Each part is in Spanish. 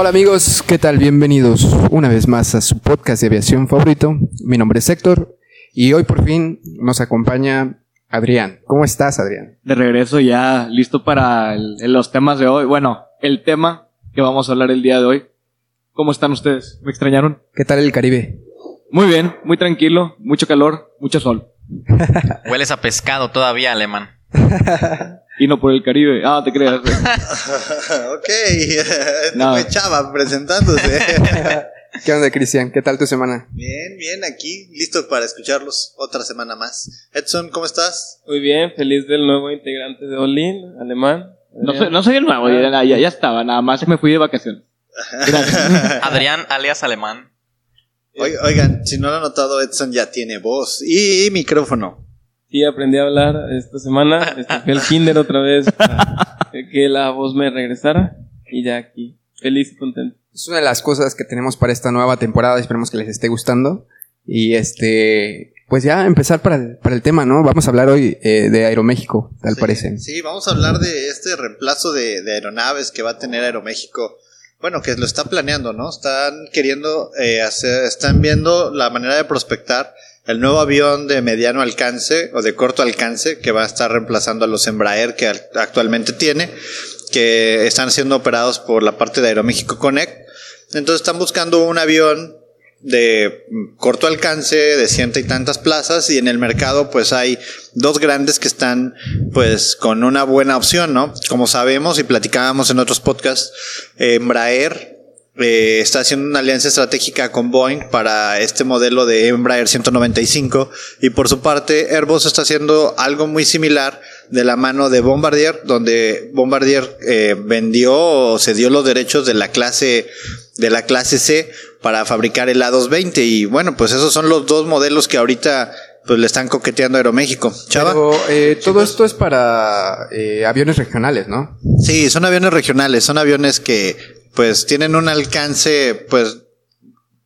Hola amigos, ¿qué tal? Bienvenidos una vez más a su podcast de aviación favorito. Mi nombre es Héctor y hoy por fin nos acompaña Adrián. ¿Cómo estás, Adrián? De regreso ya listo para el- los temas de hoy. Bueno, el tema que vamos a hablar el día de hoy. ¿Cómo están ustedes? ¿Me extrañaron? ¿Qué tal el Caribe? Muy bien, muy tranquilo, mucho calor, mucho sol. Hueles a pescado todavía, alemán. Y no por el Caribe. Ah, te creas. ok, este No. fue Chava presentándose. ¿Qué onda, Cristian? ¿Qué tal tu semana? bien, bien, aquí, listo para escucharlos otra semana más. Edson, ¿cómo estás? Muy bien, feliz del nuevo integrante de Olin, alemán. No soy, no soy el nuevo, ya, ya- ya estaba, nada más me fui de vacaciones. Adrián, alias alemán. Oi- Oigan, si no lo han notado, Edson ya tiene voz y micrófono. Sí, aprendí a hablar esta semana. Este, fui al kinder otra vez para que la voz me regresara. Y ya aquí, feliz y contento. Es una de las cosas que tenemos para esta nueva temporada. Esperemos que les esté gustando. Y este, pues ya empezar para el, para el tema, ¿no? Vamos a hablar hoy eh, de Aeroméxico, tal Sí, parece. Sí, vamos a hablar de este reemplazo de, de aeronaves que va a tener Aeroméxico. Bueno, que lo está planeando, ¿no? Están queriendo eh, hacer, están viendo la manera de prospectar el nuevo avión de mediano alcance o de corto alcance que va a estar reemplazando a los Embraer que al- actualmente tiene, que están siendo operados por la parte de Aeroméxico Connect. Entonces están buscando un avión de corto alcance, de ciento y tantas plazas, y en el mercado pues hay dos grandes que están pues con una buena opción, ¿no? Como sabemos y platicábamos en otros podcasts, Embraer eh, está haciendo una alianza estratégica con Boeing para este modelo de Embraer 195 y por su parte Airbus está haciendo algo muy similar de la mano de Bombardier, donde Bombardier eh, vendió o cedió los derechos de la clase de la clase C para fabricar el A220 y bueno, pues esos son los dos modelos que ahorita pues le están coqueteando a Aeroméxico. Chava. Pero eh, todo esto es para eh, aviones regionales, ¿no? Sí, son aviones regionales, son aviones que pues tienen un alcance pues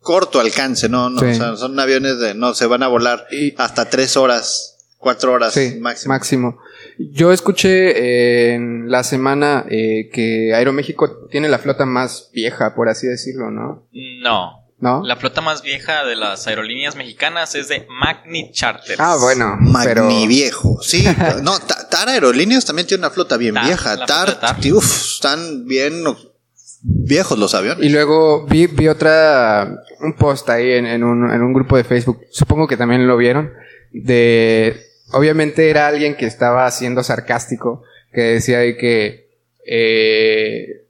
corto alcance, no, no, Sí. o sea, son aviones de no se van a volar Y- hasta tres horas, cuatro horas Sí, máximo. máximo. Yo escuché eh, en la semana eh, que Aeroméxico tiene la flota más vieja, por así decirlo, ¿no? No. ¿No? La flota más vieja de las aerolíneas mexicanas es de Magni Charters. Ah, bueno, pero Magni viejo, sí. no, Ta- TAR Aerolíneas también tiene una flota bien TAR, vieja. la TAR, TAR. uf, están bien viejos los aviones. y luego vi, vi otra un post ahí en, en un, en un grupo de Facebook, supongo que también lo vieron, de obviamente era alguien que estaba siendo sarcástico, que decía ahí que eh,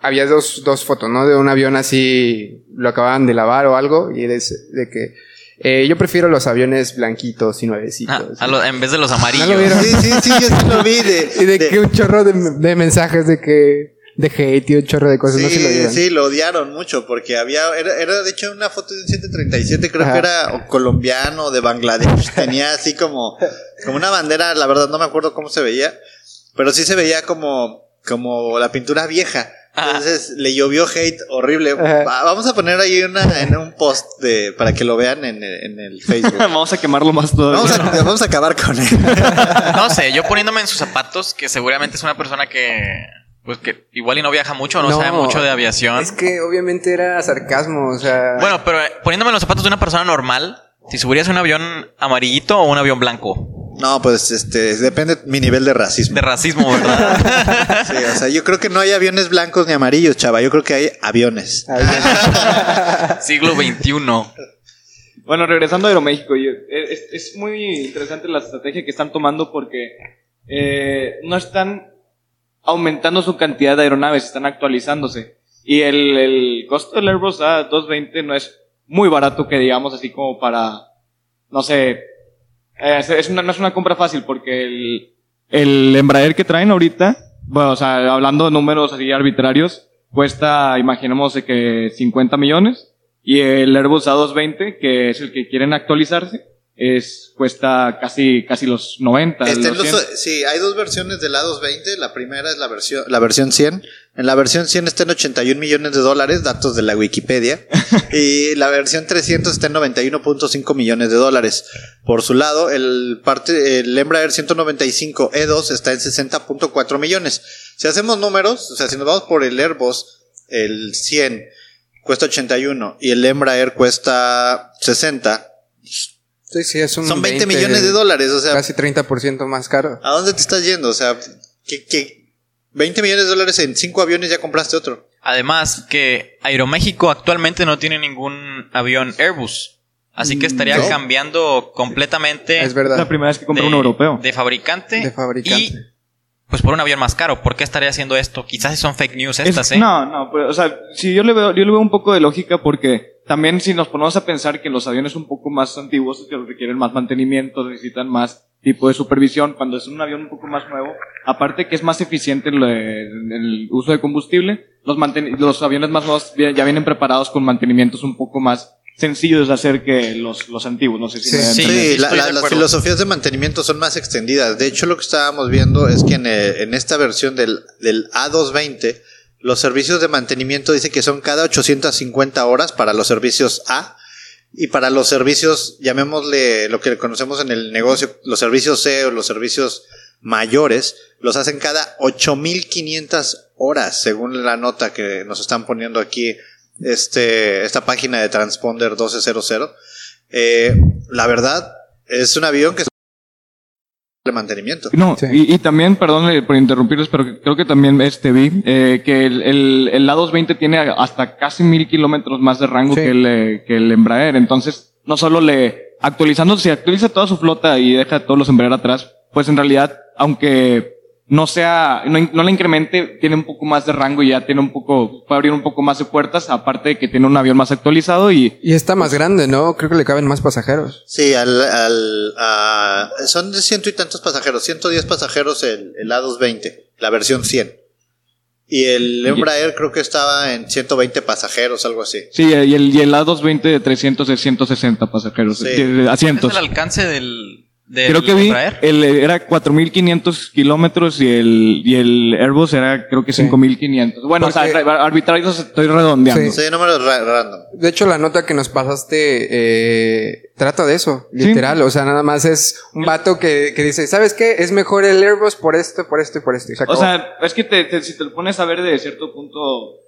había dos, dos fotos, ¿no? De un avión así, lo acababan de lavar o algo, y de, de que eh, yo prefiero los aviones blanquitos y Ah, nuevecitos. a lo- en vez de los amarillos. ¿No lo vieron? Sí, sí, sí, yo sí lo vi de, y de, de- que un chorro de, de mensajes de que de hate y un chorro de cosas, no sé si lo Sí, sí, lo odiaron mucho porque había, era, era de hecho una foto de un 737, creo Ajá. que era o colombiano, de Bangladesh, tenía así como, como una bandera, la verdad no me acuerdo cómo se veía, pero sí se veía como, como la pintura vieja. Entonces le llovió hate horrible. Ajá. Va- Vamos a poner ahí una, en un post de, para que lo vean en el, en el Facebook. Vamos a quemarlo más todavía. Vamos a, vamos a acabar con él. No sé, yo poniéndome en sus zapatos, que seguramente es una persona que. Pues que igual y no viaja mucho, no, No, sabe mucho de aviación. Es que obviamente era sarcasmo, o sea. Bueno, pero eh, poniéndome en los zapatos de una persona normal, si subirías un avión amarillito o un avión blanco. No, pues este, depende mi nivel de racismo. De racismo, ¿verdad? Sí, o sea, yo creo que no hay aviones blancos ni amarillos, chava. Yo creo que hay aviones. Siglo XXI. Bueno, regresando a Aeroméxico, yo- es, es muy interesante la estrategia que están tomando porque eh, no están aumentando su cantidad de aeronaves, están actualizándose. Y el, el costo del Airbus A220 no es muy barato que digamos así como para, no sé, eh, es- una, no es una compra fácil porque el, el Embraer que traen ahorita bueno, o sea, hablando de números así arbitrarios, cuesta, imaginemos que 50 millones. Y el Airbus A220, que es el que quieren actualizarse, es, cuesta casi, casi los 90. Este, los los- 100. sí, hay dos versiones del A220. La primera es la versión, la versión 100. En la versión 100 está en 81 millones de dólares, datos de la Wikipedia. y la versión 300 está en 91.5 millones de dólares. Por su lado, el, parte, el Embraer 195 E2 está en 60.4 millones. Si hacemos números, o sea, si nos vamos por el Airbus, el 100 cuesta 81 y el Embraer cuesta 60, Sí, sí, es un son 20 millones de dólares. O sea, Casi 30% más caro. ¿A dónde te estás yendo? O sea, que, que 20 millones de dólares en 5 aviones ya compraste otro. Además, que Aeroméxico actualmente no tiene ningún avión Airbus. Así que estaría No. cambiando completamente Es Es verdad. la primera vez que compré de, un europeo. de fabricante. De fabricante. Y pues por un avión más caro. ¿Por qué estaría haciendo esto? Quizás son fake news Es- estas, ¿eh? No, no, pues, o sea, si yo le veo, yo le veo un poco de lógica porque también si nos ponemos a pensar que los aviones un poco más antiguos que requieren más mantenimiento, necesitan más tipo de supervisión, cuando es un avión un poco más nuevo, aparte que es más eficiente en el uso de combustible, los, los aviones más nuevos ya vienen preparados con mantenimientos un poco más sencillos de hacer que los, los antiguos, no sé si Sí, me sí. la- las filosofías de mantenimiento son más extendidas. De hecho, lo que estábamos viendo es que en, eh, en esta versión del, del A220, los servicios de mantenimiento dice que son cada 850 horas para los servicios A. Y para los servicios, llamémosle lo que conocemos en el negocio, los servicios C o los servicios mayores, los hacen cada 8500 horas, según la nota que nos están poniendo aquí, este, esta página de Transponder 1200. Eh, la verdad, es un avión que es de mantenimiento. No, Sí. y, y también, perdón eh, por interrumpirles, pero creo que también este vi eh, que el, el, el A220 tiene hasta casi mil kilómetros más de rango Sí. que, el, eh, que el Embraer. Entonces, no solo le actualizando, si actualiza toda su flota y deja todos los Embraer atrás, pues en realidad, aunque no sea, no, no le incremente, tiene un poco más de rango y ya tiene un poco, puede abrir un poco más de puertas, aparte de que tiene un avión más actualizado y Y está más grande, ¿no? Creo que le caben más pasajeros. Sí, al, al, a- son de ciento y tantos pasajeros, 110 pasajeros el, el A220, la versión 100. Y el Embraer creo que estaba en 120 pasajeros, algo así. sí, y el, y el A220 de 300 es 160 pasajeros, Sí. eh, ¿Es asientos. el alcance del, del Creo que vi, el, era 4.500 kilómetros y el, y el Airbus era creo que Sí. 5.500. Bueno, o sea, Porque- ra- arbitrarios estoy redondeando. Sí. Sí, números ra- random. De hecho, la nota que nos pasaste eh, trata de eso, Sí. literal. O sea, nada más es un vato que, que dice, ¿sabes qué? Es mejor el Airbus por esto, por esto y por esto. Y se O sea, es que te, te- si te lo pones a ver de cierto punto,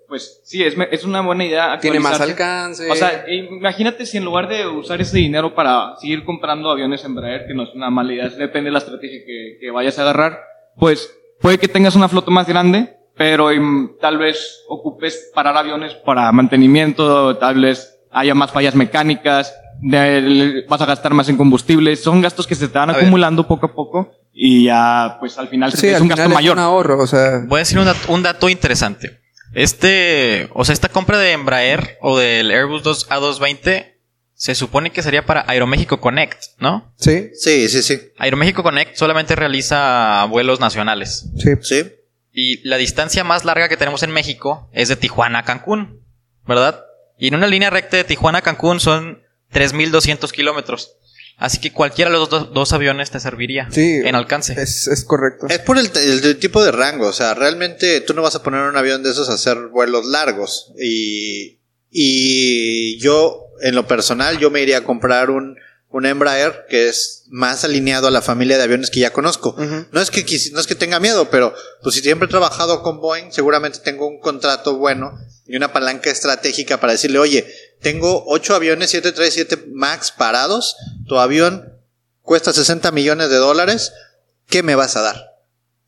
pues sí, es, me- es una buena idea. tiene más alcance. O sea, imagínate si en lugar de usar ese dinero para seguir comprando aviones Embraer, que no es una mala idea, depende de la estrategia que, que vayas a agarrar, pues puede que tengas una flota más grande, pero em, tal vez ocupes parar aviones para mantenimiento, tal vez haya más fallas mecánicas, de- vas a gastar más en combustible, son gastos que se te van A ver. acumulando poco a poco y ya pues al final se sí, te- es al un final gasto es mayor. un ahorro, o sea. Voy a decir un dato, un dato interesante. Este, o sea, esta compra de Embraer o del Airbus 2 A220 se supone que sería para Aeroméxico Connect, ¿no? Sí, Sí, sí, sí. Aeroméxico Connect solamente realiza vuelos nacionales. sí. Sí. Y la distancia más larga que tenemos en México es de Tijuana a Cancún, ¿verdad? Y en una línea recta de Tijuana a Cancún son 3.200 kilómetros. Así que cualquiera de los dos, dos aviones te serviría Sí. en alcance. Es, es correcto. Es por el, el- el tipo de rango, o sea, realmente tú no vas a poner un avión de esos a hacer vuelos largos. Y, y yo, en lo personal, yo me iría a comprar un, un Embraer que es más alineado a la familia de aviones que ya conozco. No es que no es que tenga miedo, pero pues si siempre he trabajado con Boeing, seguramente tengo un contrato bueno y una palanca estratégica para decirle, oye, tengo ocho aviones 737 MAX parados, tu avión cuesta 60 millones de dólares, ¿qué me vas a dar?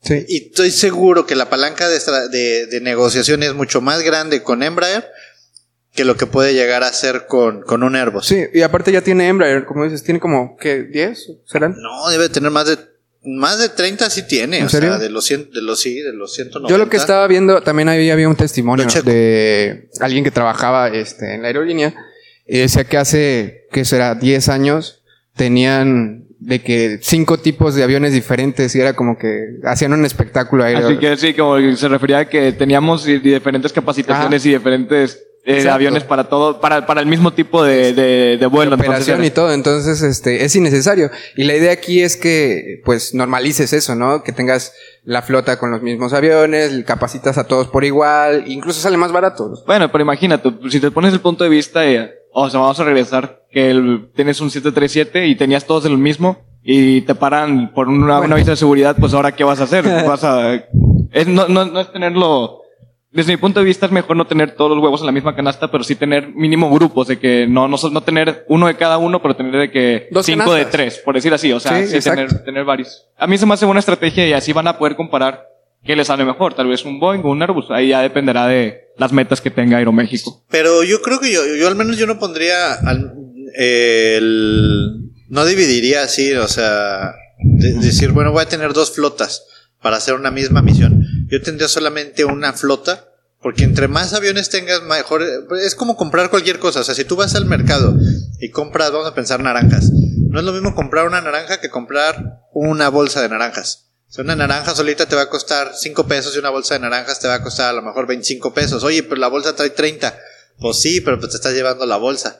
Sí. Y estoy seguro que la palanca de, de, de negociación es mucho más grande con Embraer que lo que puede llegar a ser con, con un Airbus. Sí, y aparte ya tiene Embraer, como dices, tiene como, ¿qué? ¿10? ¿Serán? No, debe tener más de más de 30 sí tiene, ¿En o serio? sea, de los 100, de los sí, de los 190. Yo lo que estaba viendo, también ahí había un testimonio de alguien que trabajaba este, en la aerolínea y decía que hace, ¿qué será? 10 años tenían de que cinco tipos de aviones diferentes y era como que hacían un espectáculo ahí. Así que sí, como que se refería a que teníamos diferentes capacitaciones y diferentes eh, aviones para todo, para, para el mismo tipo de, de, de vuelo. operación Entonces, y todo, entonces este es innecesario. Y la idea aquí es que pues normalices eso, ¿no? Que tengas la flota con los mismos aviones, capacitas a todos por igual, incluso sale más barato. Bueno, pero imagínate, si te pones el punto de vista, eh, o sea, vamos a regresar, que el- tienes un 737 y tenías todos el mismo y te paran por una, una visa de seguridad, pues ahora qué vas a hacer? Vas a, es, no, no, no es tenerlo, desde mi punto de vista es mejor no tener todos los huevos en la misma canasta, pero sí tener mínimo grupos, de que no, no, no tener uno de cada uno, pero tener de que Dos cinco de tres, por decir así, o sea, Sí, tener, tener varios. A mí se me hace buena estrategia y así van a poder comparar qué les sale mejor, tal vez un Boeing o un Airbus, ahí ya dependerá de las metas que tenga Aeroméxico. Pero yo creo que yo, yo al menos yo no pondría al- el, no dividiría así, o sea, de- decir, bueno, voy a tener dos flotas para hacer una misma misión. Yo tendría solamente una flota, porque entre más aviones tengas, mejor. Es como comprar cualquier cosa. O sea, si tú vas al mercado y compras, vamos a pensar naranjas. No es lo mismo comprar una naranja que comprar una bolsa de naranjas. O sea, una naranja solita te va a costar 5 pesos y una bolsa de naranjas te va a costar a lo mejor 25 pesos. Oye, pero la bolsa trae 30. Pues sí, pero pues te estás llevando la bolsa.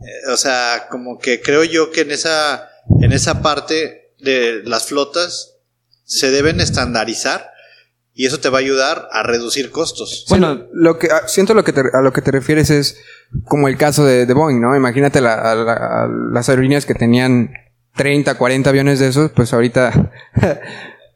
Eh, o sea, como que creo yo que en esa, en esa parte de las flotas se deben estandarizar y eso te va a ayudar a reducir costos. Bueno, lo que ah, siento lo que te- a lo que te refieres es como el caso de, de Boeing, ¿no? Imagínate la- a la- a las aerolíneas que tenían 30, 40 aviones de esos, pues ahorita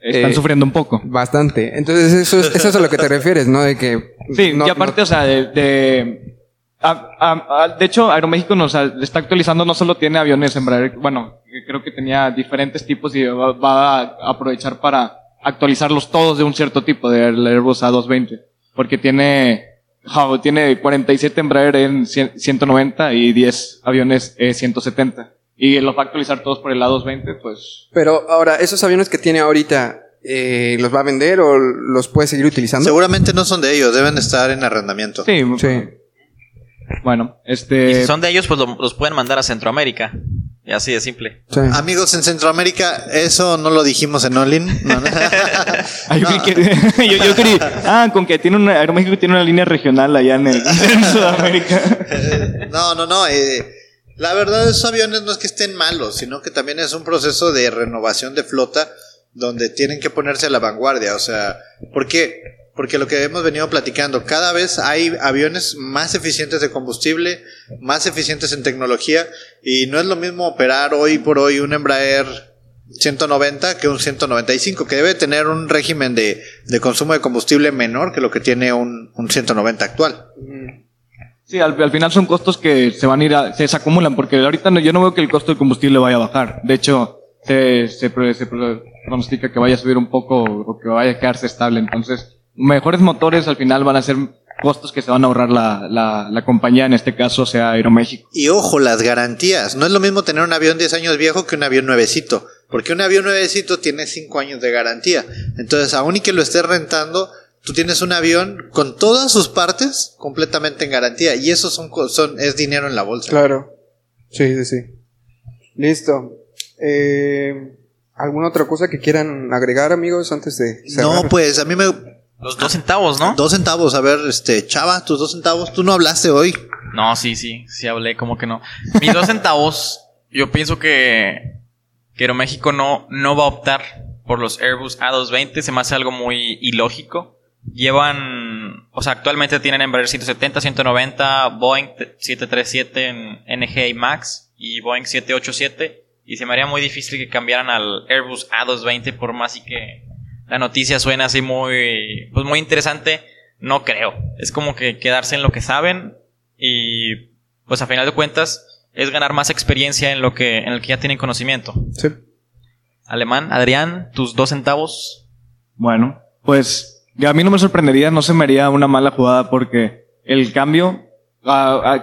están eh, sufriendo un poco. bastante. Entonces eso es, eso es a lo que te refieres, ¿no? De que Sí, no- y aparte, no- o sea, de... de a- a- a- de hecho, Aeroméxico nos a- está actualizando, no solo tiene aviones Embraer, bueno, creo que tenía diferentes tipos y va, va a aprovechar para actualizarlos todos de un cierto tipo, del Airbus A220, porque tiene, ja, tiene 47 Embraer en 100 190 y 10 aviones eh, 170. Y los va a actualizar todos por el A220, pues Pero ahora, esos aviones que tiene ahorita, eh, ¿los va a vender o los puede seguir utilizando? Seguramente no son de ellos, deben estar en arrendamiento. sí, Sí. bueno, Y este... si son de ellos, pues lo- los pueden mandar a Centroamérica. Y así de simple. sí. Amigos en Centroamérica, eso no lo dijimos en Olin. No, no. Ah, yo, creí que- yo- yo creí- ah, con que tiene una, Aeroméxico tiene una línea regional allá en, el- en Sudamérica. No, no, no. eh, la verdad, esos aviones no es que estén malos, sino que también es un proceso de renovación de flota donde tienen que ponerse a la vanguardia. O sea, ¿por qué? Porque lo que hemos venido platicando, cada vez hay aviones más eficientes de combustible, más eficientes en tecnología, y no es lo mismo operar hoy por hoy un Embraer 190 que un 195, que debe tener un régimen de, de consumo de combustible menor que lo que tiene un, un 190 actual. Sí, al, al final son costos que se van a ir, a- se, acumulan, porque ahorita no- yo no veo que el costo del combustible vaya a bajar. De hecho, se, se, se pro- pronostica que vaya a subir un poco o que vaya a quedarse estable. Entonces, mejores motores al final van a ser costos que se van a ahorrar la, la, la compañía, en este caso sea Aeroméxico. Y ojo, las garantías. No es lo mismo tener un avión 10 años viejo que un avión nuevecito. Porque un avión nuevecito tiene 5 años de garantía. Entonces, aún y que lo estés rentando, tú tienes un avión con todas sus partes completamente en garantía. Y eso son, co- son, es dinero en la bolsa. Claro. Sí, sí, sí. Listo. Eh, ¿Alguna otra cosa que quieran agregar, amigos, antes de cerrar? No, pues a mí me... Los dos centavos, ¿no? Dos centavos, a ver, este, Chava, tus dos centavos, tú no hablaste hoy. No, sí, sí, sí hablé, como que no. Mis dos centavos, yo pienso que, que Aeroméxico no, no va a optar por los Airbus A220, se me hace algo muy ilógico. Llevan, o sea, actualmente tienen Embraer 170, 190, Boeing 737 en NG y MAX y Boeing 787 y se me haría muy difícil que cambiaran al Airbus A220 por más y que la noticia suena así muy, pues muy interesante. No creo. Es como que quedarse en lo que saben y pues a final de cuentas es ganar más experiencia en lo que en el que ya tienen conocimiento. Sí. Alemán, Adrián, tus dos centavos. Bueno, pues a mí no me sorprendería, no se me haría una mala jugada porque el cambio,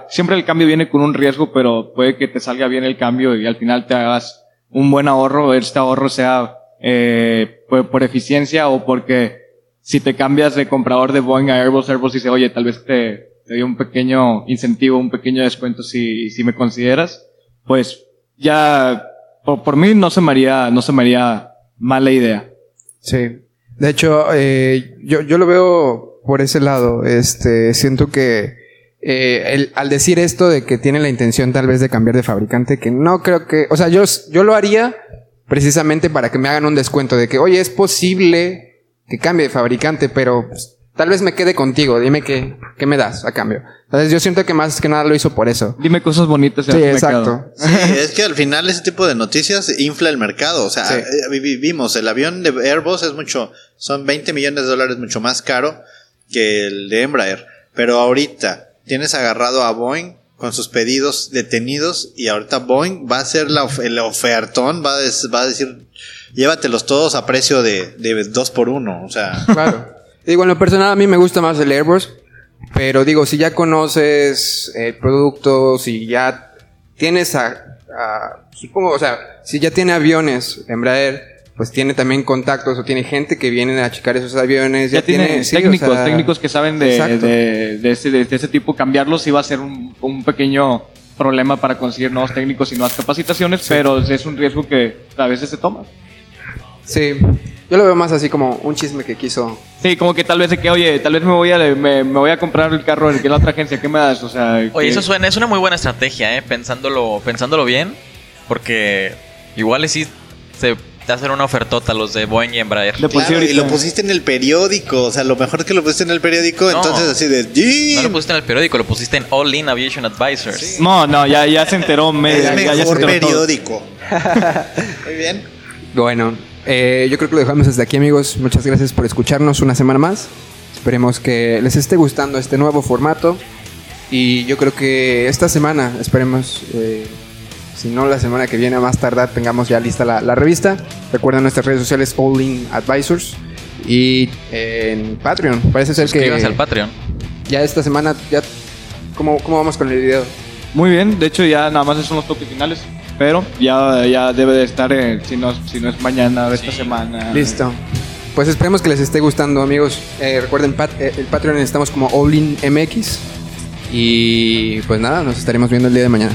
siempre el cambio viene con un riesgo, pero puede que te salga bien el cambio y al final te hagas un buen ahorro, este ahorro sea eh, por, eficiencia o porque si te cambias de comprador de Boeing a Airbus, Airbus dice, oye, tal vez te, te doy un pequeño incentivo, un pequeño descuento si, si me consideras, pues ya por, por mí no se me haría, no se me mala idea. Sí. De hecho, eh, yo, yo lo veo por ese lado. Este, siento que eh, al decir esto de que tiene la intención tal vez de cambiar de fabricante, que no creo que, o sea, yo, yo lo haría precisamente para que me hagan un descuento de que, oye, es posible que cambie de fabricante, pero pues, tal vez me quede contigo, dime qué, qué me das a cambio. Entonces yo siento que más que nada lo hizo por eso. Dime cosas bonitas. Sí, exacto. Sí, es que al final ese tipo de noticias infla el mercado. O sea, Sí. eh, vi- vi- vimos, el avión de Airbus es mucho, son 20 millones de dólares mucho más caro que el de Embraer. Pero ahorita tienes agarrado a Boeing con sus pedidos detenidos y ahorita Boeing va a hacer la, el ofertón, va a, va a decir, llévatelos todos a precio de, de dos por uno. O sea, Claro. Digo, en lo personal a mí me gusta más el Airbus, pero digo, si ya conoces el producto, si ya tienes a, a- supongo, o sea, si ya tiene aviones Embraer, pues tiene también contactos o tiene gente que viene a checar esos aviones, Ya, tiene, sí, o técnicos, sea, técnicos que saben de, de, de ese, de ese tipo. Cambiarlos iba a ser un, un pequeño problema para conseguir nuevos técnicos y nuevas capacitaciones, pero es un riesgo que a veces se toma. Sí, yo lo veo más así como un chisme que quiso. Sí, como que tal vez de que, oye, tal vez me voy a, me, me voy a comprar el carro de que la otra agencia, ¿qué me das? O sea, Oye, eso suena, es una muy buena estrategia, ¿eh? Pensándolo, pensándolo bien. Porque igual sí se te hacen una ofertota los de Boeing y Embraer. Sí claro, y lo pusiste en el periódico. O sea, lo mejor es que lo pusiste en el periódico, No. entonces así de, "Jim". No lo pusiste en el periódico, lo pusiste en All In Aviation Advisors. No, no, ya, ya se enteró media, el ya, ya se mejor enteró periódico. Muy bien. Bueno, eh, yo creo que lo dejamos hasta aquí, amigos. Muchas gracias por escucharnos una semana más. Esperemos que les esté gustando este nuevo formato. Y yo creo que esta semana, esperemos, eh, si no la semana que viene, a más tardar, tengamos ya lista la, la revista. Recuerden nuestras redes sociales, All In Advisors. Y eh, en Patreon. Parece ser que al Patreon. ya esta semana, ya ¿cómo, ¿cómo vamos con el video? Muy bien, de hecho ya nada más son los toques finales, pero ya, ya debe de estar, eh, si, no, si no es mañana o esta semana. Listo. Pues esperemos que les esté gustando, amigos. Eh, recuerden, pat- eh, el Patreon estamos como All In MX. Y pues nada, nos estaremos viendo el día de mañana.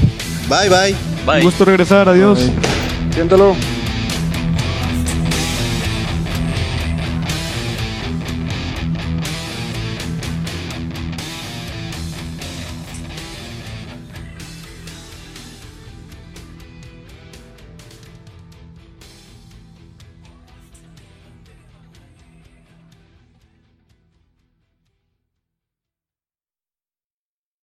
Bye, bye. Un gusto regresar, adiós. Siéntalo.